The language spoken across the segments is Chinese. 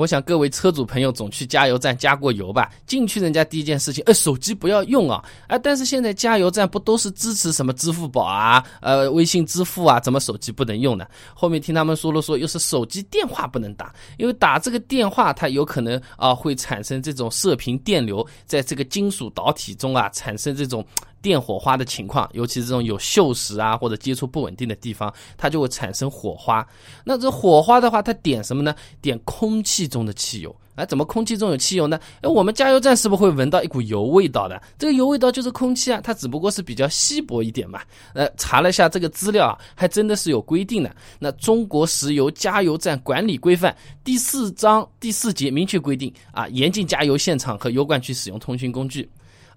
我想各位车主朋友总去加油站加过油吧？进去人家第一件事情，哎，手机不要用啊！哎，但是现在加油站不都是支持什么支付宝啊、呃微信支付啊？怎么手机不能用呢？后面听他们说了说，又是手机电话不能打，因为打这个电话它有可能啊会产生这种射频电流，在这个金属导体中啊产生这种。电火花的情况，尤其是这种有锈蚀啊或者接触不稳定的地方，它就会产生火花。那这火花的话，它点什么呢？点空气中的汽油。哎，怎么空气中有汽油呢？哎，我们加油站是不是会闻到一股油味道的？这个油味道就是空气啊，它只不过是比较稀薄一点嘛。呃，查了一下这个资料啊，还真的是有规定的。那《中国石油加油站管理规范》第四章第四节明确规定啊，严禁加油现场和油罐区使用通讯工具。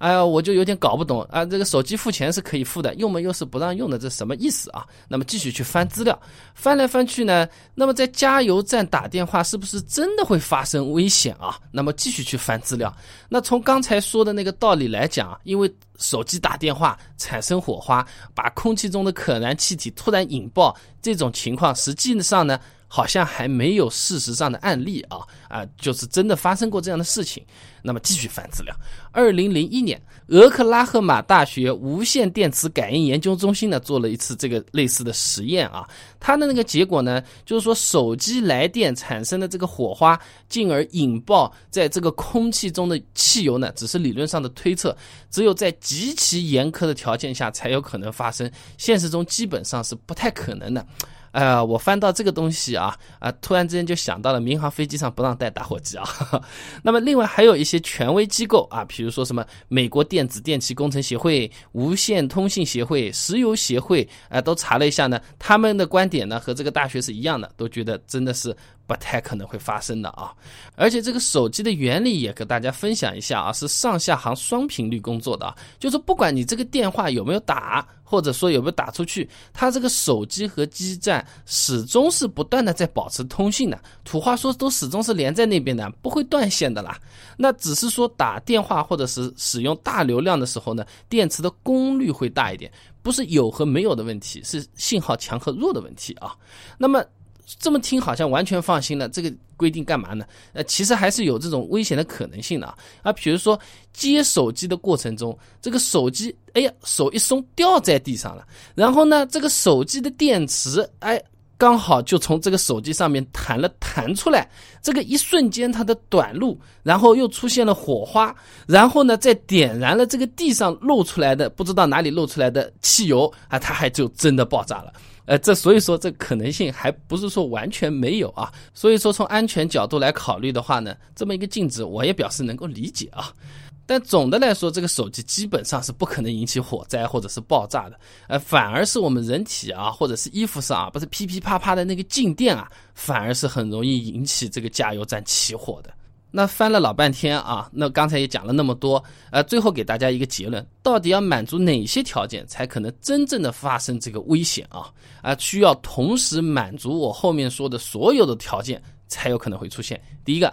哎呀，我就有点搞不懂啊！这个手机付钱是可以付的，用嘛又是不让用的，这什么意思啊？那么继续去翻资料，翻来翻去呢，那么在加油站打电话是不是真的会发生危险啊？那么继续去翻资料，那从刚才说的那个道理来讲，因为手机打电话产生火花，把空气中的可燃气体突然引爆，这种情况实际上呢？好像还没有事实上的案例啊啊，就是真的发生过这样的事情。那么继续翻资料，二零零一年，俄克拉荷马大学无线电磁感应研究中心呢做了一次这个类似的实验啊，它的那个结果呢，就是说手机来电产生的这个火花，进而引爆在这个空气中的汽油呢，只是理论上的推测，只有在极其严苛的条件下才有可能发生，现实中基本上是不太可能的。哎，我翻到这个东西啊啊，突然之间就想到了民航飞机上不让带打火机啊。那么另外还有一些权威机构啊，比如说什么美国电子电气工程协会、无线通信协会、石油协会啊，都查了一下呢，他们的观点呢和这个大学是一样的，都觉得真的是。不太可能会发生的啊！而且这个手机的原理也跟大家分享一下啊，是上下行双频率工作的啊，就是不管你这个电话有没有打，或者说有没有打出去，它这个手机和基站始终是不断的在保持通信的。土话说，都始终是连在那边的，不会断线的啦。那只是说打电话或者是使用大流量的时候呢，电池的功率会大一点，不是有和没有的问题，是信号强和弱的问题啊。那么。这么听好像完全放心了，这个规定干嘛呢？呃，其实还是有这种危险的可能性的啊。啊，比如说接手机的过程中，这个手机，哎呀，手一松掉在地上了，然后呢，这个手机的电池，哎，刚好就从这个手机上面弹了弹出来，这个一瞬间它的短路，然后又出现了火花，然后呢，再点燃了这个地上漏出来的不知道哪里漏出来的汽油啊，它还就真的爆炸了。呃，这所以说这可能性还不是说完全没有啊，所以说从安全角度来考虑的话呢，这么一个禁止我也表示能够理解啊。但总的来说，这个手机基本上是不可能引起火灾或者是爆炸的，呃，反而是我们人体啊，或者是衣服上啊，不是噼噼啪啪的那个静电啊，反而是很容易引起这个加油站起火的。那翻了老半天啊，那刚才也讲了那么多，呃，最后给大家一个结论：到底要满足哪些条件才可能真正的发生这个危险啊？啊，需要同时满足我后面说的所有的条件才有可能会出现。第一个，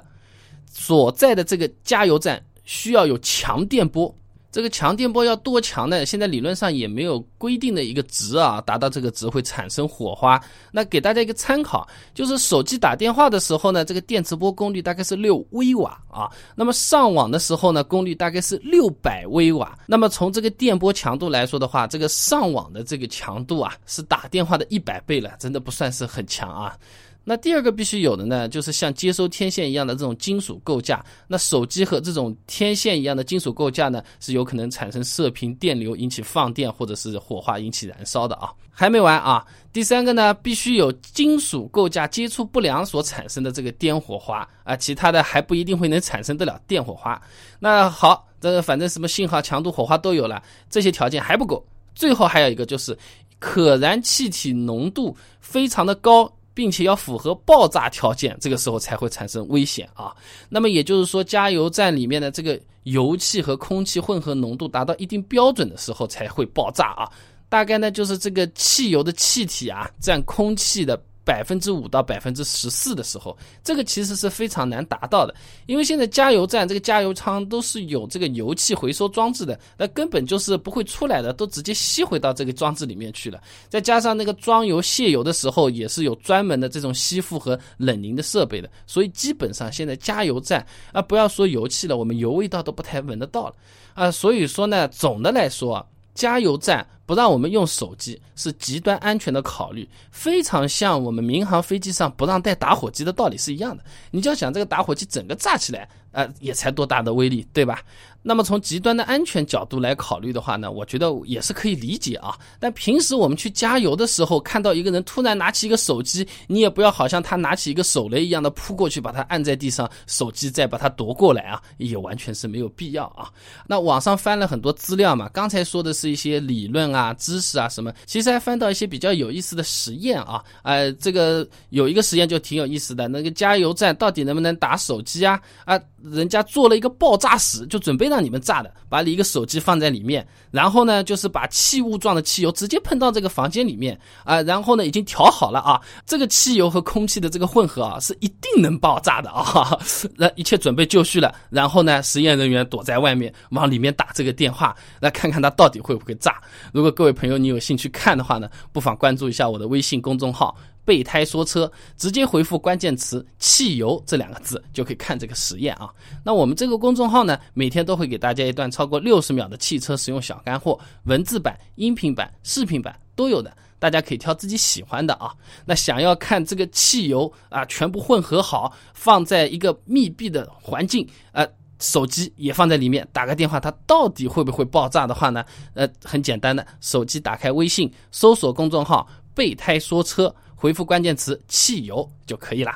所在的这个加油站需要有强电波。这个强电波要多强呢？现在理论上也没有规定的一个值啊，达到这个值会产生火花。那给大家一个参考，就是手机打电话的时候呢，这个电磁波功率大概是六微瓦啊。那么上网的时候呢，功率大概是六百微瓦。那么从这个电波强度来说的话，这个上网的这个强度啊，是打电话的一百倍了，真的不算是很强啊。那第二个必须有的呢，就是像接收天线一样的这种金属构架。那手机和这种天线一样的金属构架呢，是有可能产生射频电流，引起放电或者是火花引起燃烧的啊。还没完啊，第三个呢，必须有金属构架接触不良所产生的这个电火花啊，其他的还不一定会能产生得了电火花。那好，这个反正什么信号强度、火花都有了，这些条件还不够，最后还有一个就是可燃气体浓度非常的高。并且要符合爆炸条件，这个时候才会产生危险啊。那么也就是说，加油站里面的这个油气和空气混合浓度达到一定标准的时候才会爆炸啊。大概呢，就是这个汽油的气体啊，占空气的。百分之五到百分之十四的时候，这个其实是非常难达到的，因为现在加油站这个加油仓都是有这个油气回收装置的，那根本就是不会出来的，都直接吸回到这个装置里面去了。再加上那个装油卸油的时候，也是有专门的这种吸附和冷凝的设备的，所以基本上现在加油站啊，不要说油气了，我们油味道都不太闻得到了啊。所以说呢，总的来说，加油站。不让我们用手机是极端安全的考虑，非常像我们民航飞机上不让带打火机的道理是一样的。你就要想这个打火机整个炸起来，呃，也才多大的威力，对吧？那么从极端的安全角度来考虑的话呢，我觉得也是可以理解啊。但平时我们去加油的时候，看到一个人突然拿起一个手机，你也不要好像他拿起一个手雷一样的扑过去把他按在地上，手机再把他夺过来啊，也完全是没有必要啊。那网上翻了很多资料嘛，刚才说的是一些理论啊。啊，知识啊，什么？其实还翻到一些比较有意思的实验啊，呃，这个有一个实验就挺有意思的，那个加油站到底能不能打手机啊？啊，人家做了一个爆炸室，就准备让你们炸的，把你一个手机放在里面，然后呢，就是把气雾状的汽油直接喷到这个房间里面。啊，然后呢，已经调好了啊，这个汽油和空气的这个混合啊，是一定能爆炸的啊，那一切准备就绪了，然后呢，实验人员躲在外面往里面打这个电话，来看看它到底会不会炸，如果。各位朋友，你有兴趣看的话呢，不妨关注一下我的微信公众号“备胎说车”，直接回复关键词“汽油”这两个字，就可以看这个实验啊。那我们这个公众号呢，每天都会给大家一段超过六十秒的汽车使用小干货，文字版、音频版、视频版都有的，大家可以挑自己喜欢的啊。那想要看这个汽油啊，全部混合好，放在一个密闭的环境，呃。手机也放在里面，打个电话，它到底会不会爆炸的话呢？呃，很简单的，手机打开微信，搜索公众号“备胎说车”，回复关键词“汽油”就可以了。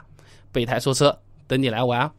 备胎说车，等你来玩。